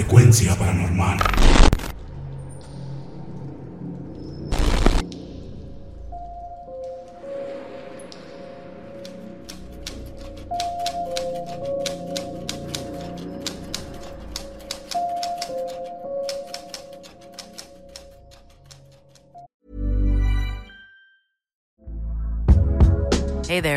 Frecuencia paranormal.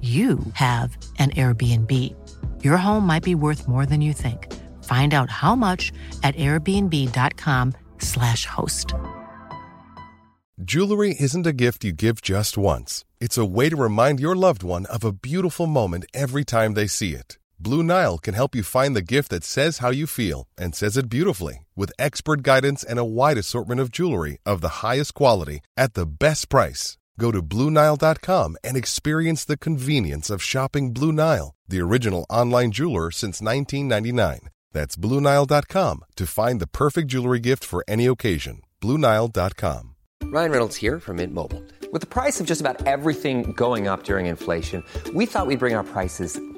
you have an Airbnb. Your home might be worth more than you think. Find out how much at airbnb.com/slash host. Jewelry isn't a gift you give just once. It's a way to remind your loved one of a beautiful moment every time they see it. Blue Nile can help you find the gift that says how you feel and says it beautifully with expert guidance and a wide assortment of jewelry of the highest quality at the best price. Go to BlueNile.com and experience the convenience of shopping Blue Nile, the original online jeweler since 1999. That's BlueNile.com to find the perfect jewelry gift for any occasion. BlueNile.com. Ryan Reynolds here from Mint Mobile. With the price of just about everything going up during inflation, we thought we'd bring our prices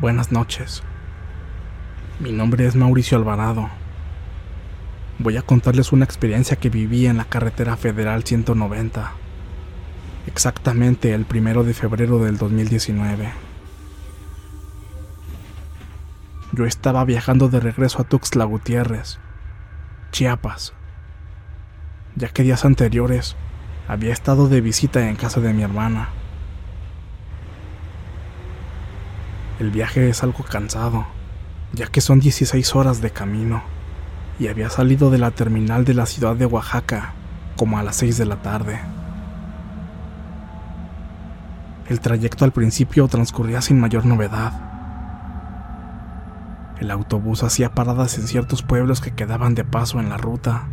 Buenas noches. Mi nombre es Mauricio Alvarado. Voy a contarles una experiencia que viví en la carretera federal 190. Exactamente el primero de febrero del 2019. Yo estaba viajando de regreso a Tuxtla Gutiérrez, Chiapas, ya que días anteriores había estado de visita en casa de mi hermana. El viaje es algo cansado, ya que son 16 horas de camino, y había salido de la terminal de la ciudad de Oaxaca como a las 6 de la tarde. El trayecto al principio transcurría sin mayor novedad. El autobús hacía paradas en ciertos pueblos que quedaban de paso en la ruta,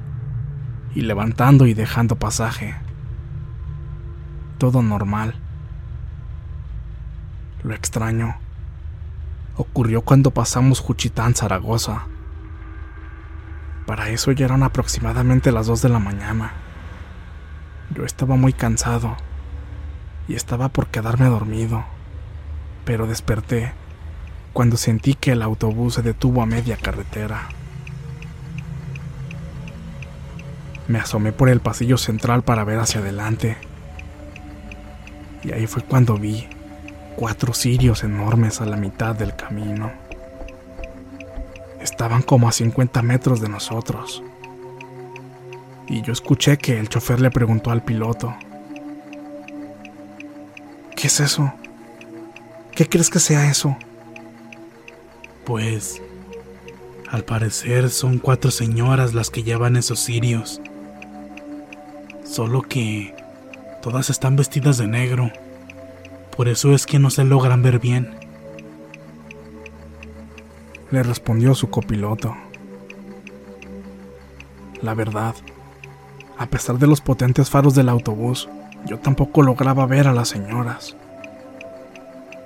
y levantando y dejando pasaje. Todo normal. Lo extraño ocurrió cuando pasamos Juchitán, Zaragoza. Para eso ya eran aproximadamente las 2 de la mañana. Yo estaba muy cansado y estaba por quedarme dormido, pero desperté cuando sentí que el autobús se detuvo a media carretera. Me asomé por el pasillo central para ver hacia adelante. Y ahí fue cuando vi cuatro cirios enormes a la mitad del camino. Estaban como a 50 metros de nosotros. Y yo escuché que el chofer le preguntó al piloto, ¿qué es eso? ¿Qué crees que sea eso? Pues, al parecer son cuatro señoras las que llevan esos cirios. Solo que todas están vestidas de negro. Por eso es que no se logran ver bien. Le respondió su copiloto. La verdad, a pesar de los potentes faros del autobús, yo tampoco lograba ver a las señoras.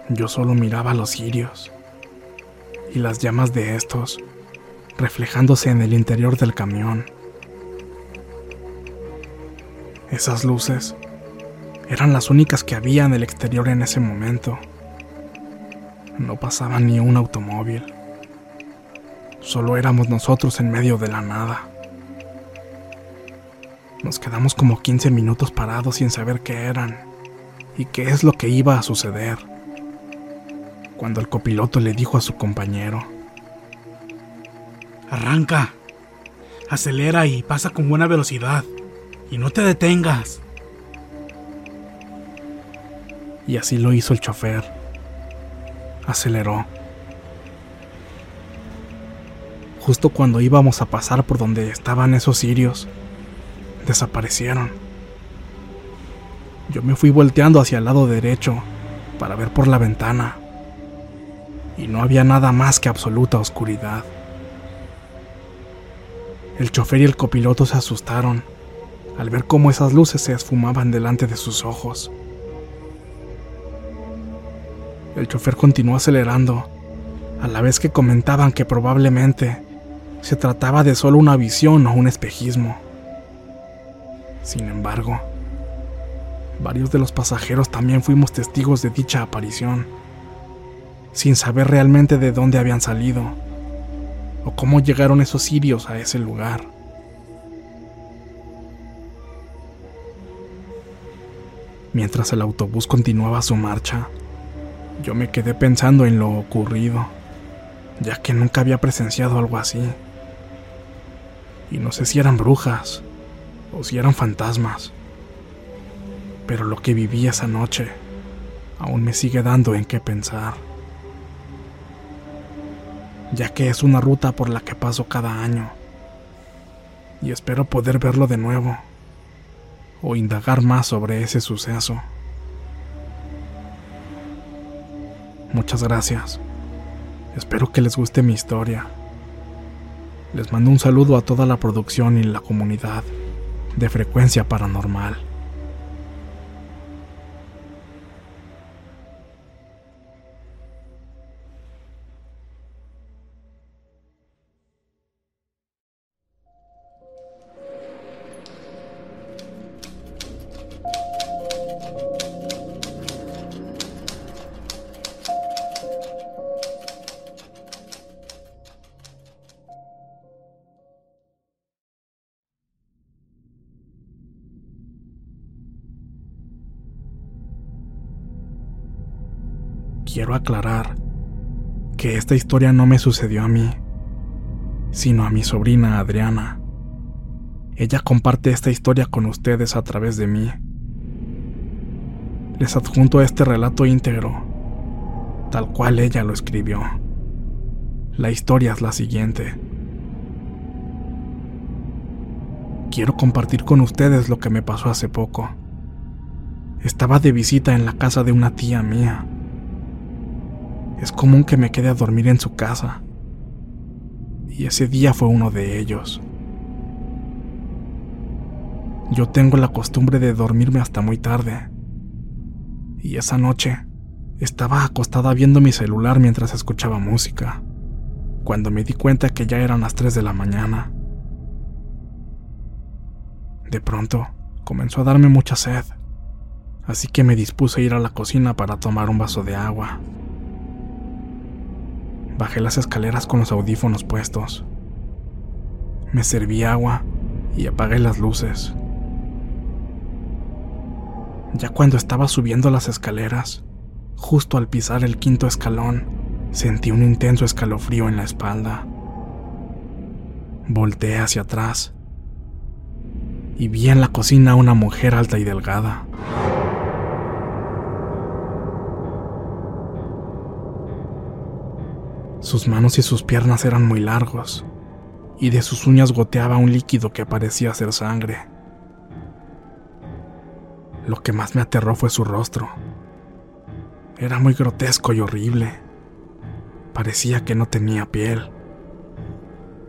Yo solo miraba los cirios y las llamas de estos reflejándose en el interior del camión. Esas luces eran las únicas que había en el exterior en ese momento. No pasaba ni un automóvil. Solo éramos nosotros en medio de la nada. Nos quedamos como 15 minutos parados sin saber qué eran y qué es lo que iba a suceder. cuando el copiloto le dijo a su compañero, Arranca, acelera y pasa con buena velocidad, y no te detengas. Y así lo hizo el chofer. Aceleró. Justo cuando íbamos a pasar por donde estaban esos sirios, desaparecieron. Yo me fui volteando hacia el lado derecho para ver por la ventana y no había nada más que absoluta oscuridad. El chofer y el copiloto se asustaron al ver cómo esas luces se esfumaban delante de sus ojos. El chofer continuó acelerando, a la vez que comentaban que probablemente se trataba de solo una visión o un espejismo. Sin embargo, varios de los pasajeros también fuimos testigos de dicha aparición, sin saber realmente de dónde habían salido o cómo llegaron esos sirios a ese lugar. Mientras el autobús continuaba su marcha, yo me quedé pensando en lo ocurrido, ya que nunca había presenciado algo así. Y no sé si eran brujas o si eran fantasmas. Pero lo que viví esa noche aún me sigue dando en qué pensar. Ya que es una ruta por la que paso cada año. Y espero poder verlo de nuevo o indagar más sobre ese suceso. Muchas gracias. Espero que les guste mi historia. Les mando un saludo a toda la producción y la comunidad de frecuencia paranormal. Quiero aclarar que esta historia no me sucedió a mí, sino a mi sobrina Adriana. Ella comparte esta historia con ustedes a través de mí. Les adjunto este relato íntegro, tal cual ella lo escribió. La historia es la siguiente. Quiero compartir con ustedes lo que me pasó hace poco. Estaba de visita en la casa de una tía mía es común que me quede a dormir en su casa. Y ese día fue uno de ellos. Yo tengo la costumbre de dormirme hasta muy tarde. Y esa noche estaba acostada viendo mi celular mientras escuchaba música, cuando me di cuenta que ya eran las 3 de la mañana. De pronto, comenzó a darme mucha sed, así que me dispuse a ir a la cocina para tomar un vaso de agua. Bajé las escaleras con los audífonos puestos. Me serví agua y apagué las luces. Ya cuando estaba subiendo las escaleras, justo al pisar el quinto escalón, sentí un intenso escalofrío en la espalda. Volteé hacia atrás y vi en la cocina a una mujer alta y delgada. Sus manos y sus piernas eran muy largos, y de sus uñas goteaba un líquido que parecía ser sangre. Lo que más me aterró fue su rostro. Era muy grotesco y horrible. Parecía que no tenía piel.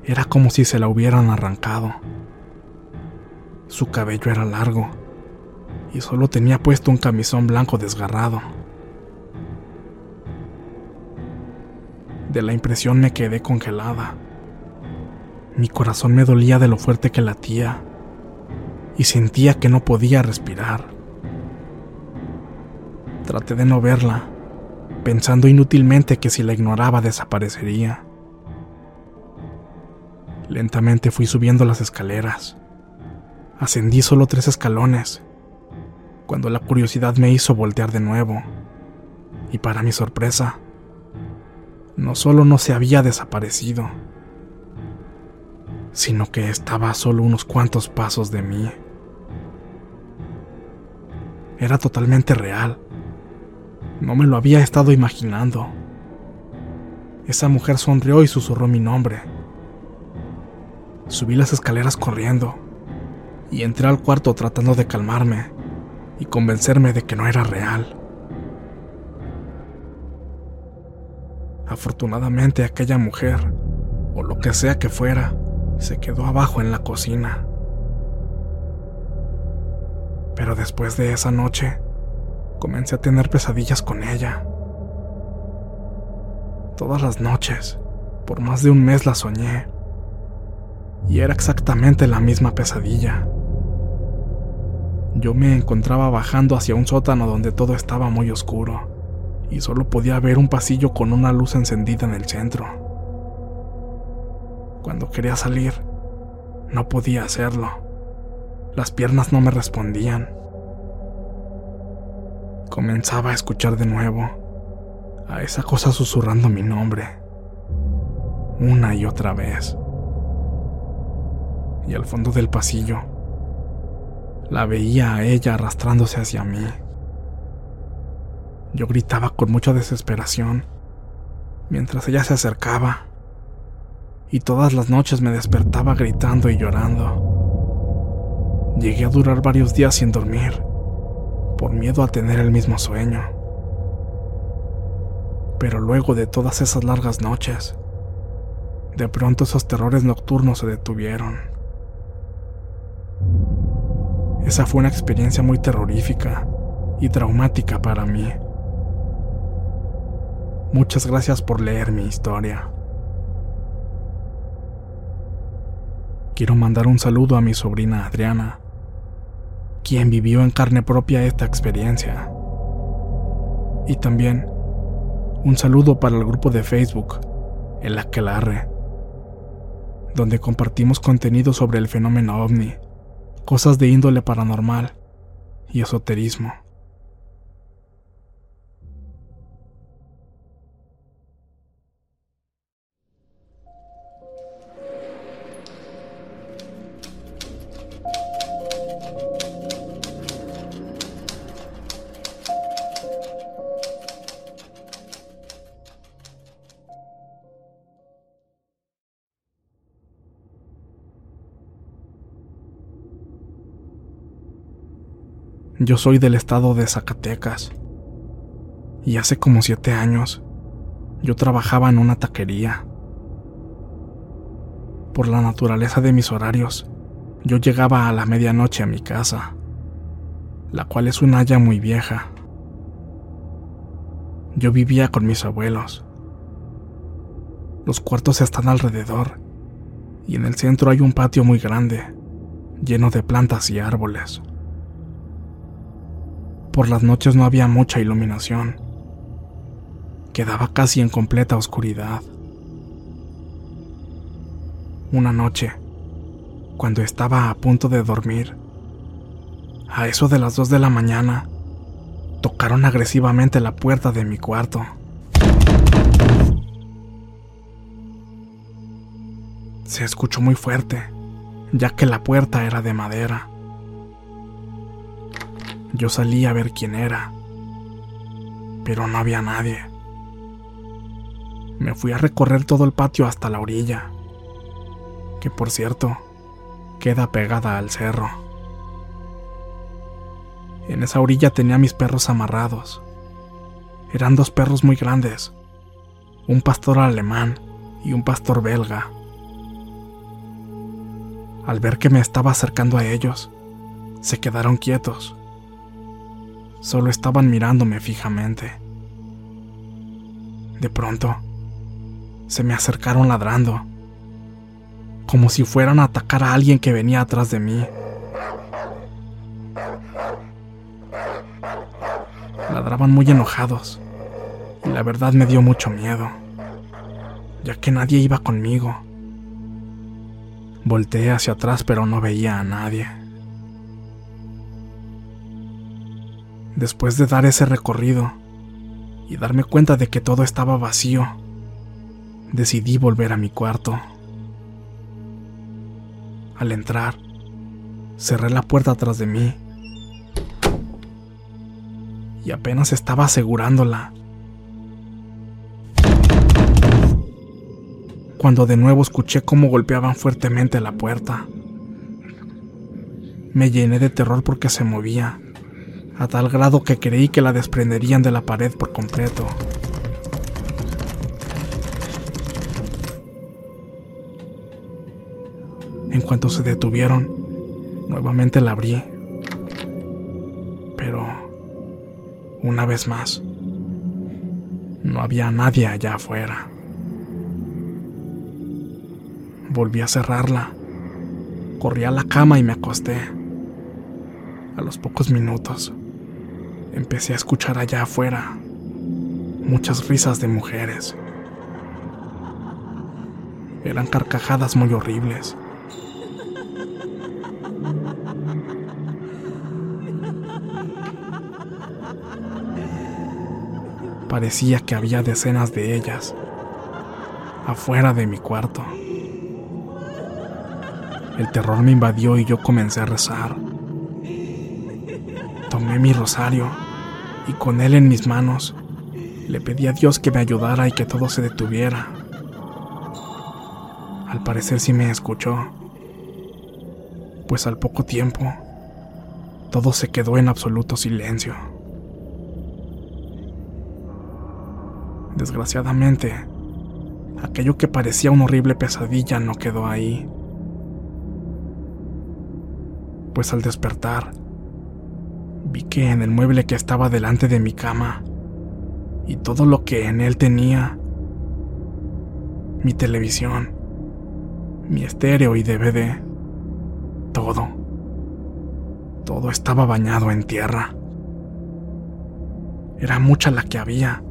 Era como si se la hubieran arrancado. Su cabello era largo y solo tenía puesto un camisón blanco desgarrado. De la impresión me quedé congelada. Mi corazón me dolía de lo fuerte que latía y sentía que no podía respirar. Traté de no verla, pensando inútilmente que si la ignoraba desaparecería. Lentamente fui subiendo las escaleras. Ascendí solo tres escalones, cuando la curiosidad me hizo voltear de nuevo, y para mi sorpresa, no solo no se había desaparecido, sino que estaba solo unos cuantos pasos de mí. Era totalmente real. No me lo había estado imaginando. Esa mujer sonrió y susurró mi nombre. Subí las escaleras corriendo y entré al cuarto tratando de calmarme y convencerme de que no era real. Afortunadamente aquella mujer, o lo que sea que fuera, se quedó abajo en la cocina. Pero después de esa noche, comencé a tener pesadillas con ella. Todas las noches, por más de un mes la soñé. Y era exactamente la misma pesadilla. Yo me encontraba bajando hacia un sótano donde todo estaba muy oscuro y solo podía ver un pasillo con una luz encendida en el centro. Cuando quería salir, no podía hacerlo. Las piernas no me respondían. Comenzaba a escuchar de nuevo a esa cosa susurrando mi nombre, una y otra vez. Y al fondo del pasillo, la veía a ella arrastrándose hacia mí. Yo gritaba con mucha desesperación mientras ella se acercaba y todas las noches me despertaba gritando y llorando. Llegué a durar varios días sin dormir por miedo a tener el mismo sueño. Pero luego de todas esas largas noches, de pronto esos terrores nocturnos se detuvieron. Esa fue una experiencia muy terrorífica y traumática para mí. Muchas gracias por leer mi historia. Quiero mandar un saludo a mi sobrina Adriana, quien vivió en carne propia esta experiencia. Y también un saludo para el grupo de Facebook, El Aquelarre, donde compartimos contenido sobre el fenómeno ovni cosas de índole paranormal y esoterismo. Yo soy del estado de Zacatecas. Y hace como siete años, yo trabajaba en una taquería. Por la naturaleza de mis horarios, yo llegaba a la medianoche a mi casa, la cual es una haya muy vieja. Yo vivía con mis abuelos. Los cuartos están alrededor y en el centro hay un patio muy grande, lleno de plantas y árboles. Por las noches no había mucha iluminación. Quedaba casi en completa oscuridad. Una noche, cuando estaba a punto de dormir, a eso de las dos de la mañana, tocaron agresivamente la puerta de mi cuarto. Se escuchó muy fuerte, ya que la puerta era de madera. Yo salí a ver quién era, pero no había nadie. Me fui a recorrer todo el patio hasta la orilla, que por cierto, queda pegada al cerro. En esa orilla tenía mis perros amarrados. Eran dos perros muy grandes, un pastor alemán y un pastor belga. Al ver que me estaba acercando a ellos, se quedaron quietos Solo estaban mirándome fijamente. De pronto, se me acercaron ladrando, como si fueran a atacar a alguien que venía atrás de mí. Ladraban muy enojados, y la verdad me dio mucho miedo, ya que nadie iba conmigo. Volteé hacia atrás pero no veía a nadie. Después de dar ese recorrido y darme cuenta de que todo estaba vacío, decidí volver a mi cuarto. Al entrar, cerré la puerta atrás de mí y apenas estaba asegurándola cuando de nuevo escuché cómo golpeaban fuertemente la puerta. Me llené de terror porque se movía, a tal grado que creí que la desprenderían de la pared por completo. En cuanto se detuvieron, nuevamente la abrí. Pero, una vez más, no había nadie allá afuera. Volví a cerrarla. Corrí a la cama y me acosté. A los pocos minutos, empecé a escuchar allá afuera muchas risas de mujeres. Eran carcajadas muy horribles. Parecía que había decenas de ellas afuera de mi cuarto. El terror me invadió y yo comencé a rezar. Tomé mi rosario y con él en mis manos le pedí a Dios que me ayudara y que todo se detuviera. Al parecer sí me escuchó, pues al poco tiempo todo se quedó en absoluto silencio. Desgraciadamente, aquello que parecía una horrible pesadilla no quedó ahí. Pues al despertar, vi que en el mueble que estaba delante de mi cama y todo lo que en él tenía, mi televisión, mi estéreo y DVD, todo, todo estaba bañado en tierra. Era mucha la que había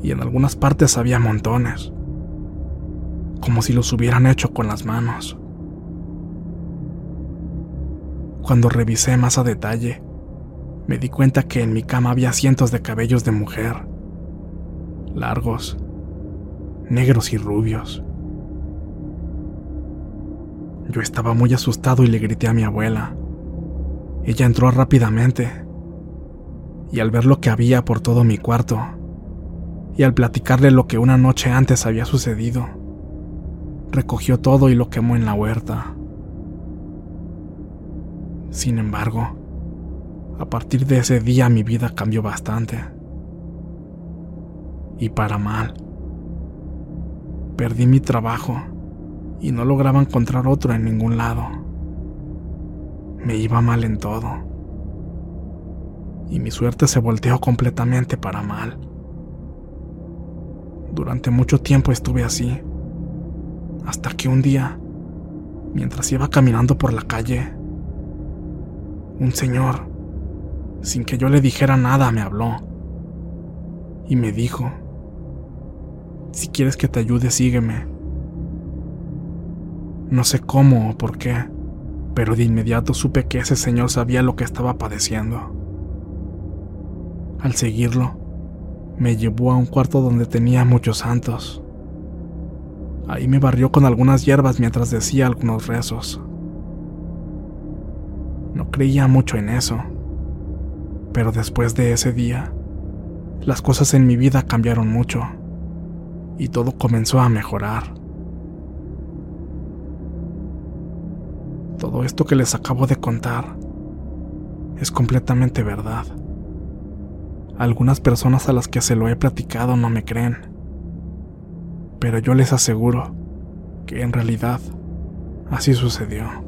y en algunas partes había montones, como si los hubieran hecho con las manos. Cuando revisé más a detalle, me di cuenta que en mi cama había cientos de cabellos de mujer, largos, negros y rubios. Yo estaba muy asustado y le grité a mi abuela. Ella entró rápidamente y al ver lo que había por todo mi cuarto, y al platicarle lo que una noche antes había sucedido, recogió todo y lo quemó en la huerta. Sin embargo, a partir de ese día mi vida cambió bastante. Y para mal. Perdí mi trabajo y no lograba encontrar otro en ningún lado. Me iba mal en todo. Y mi suerte se volteó completamente para mal. Durante mucho tiempo estuve así, hasta que un día, mientras iba caminando por la calle, un señor, sin que yo le dijera nada, me habló y me dijo, si quieres que te ayude, sígueme. No sé cómo o por qué, pero de inmediato supe que ese señor sabía lo que estaba padeciendo. Al seguirlo, me llevó a un cuarto donde tenía muchos santos. Ahí me barrió con algunas hierbas mientras decía algunos rezos. No creía mucho en eso, pero después de ese día, las cosas en mi vida cambiaron mucho y todo comenzó a mejorar. Todo esto que les acabo de contar es completamente verdad. Algunas personas a las que se lo he platicado no me creen, pero yo les aseguro que en realidad así sucedió.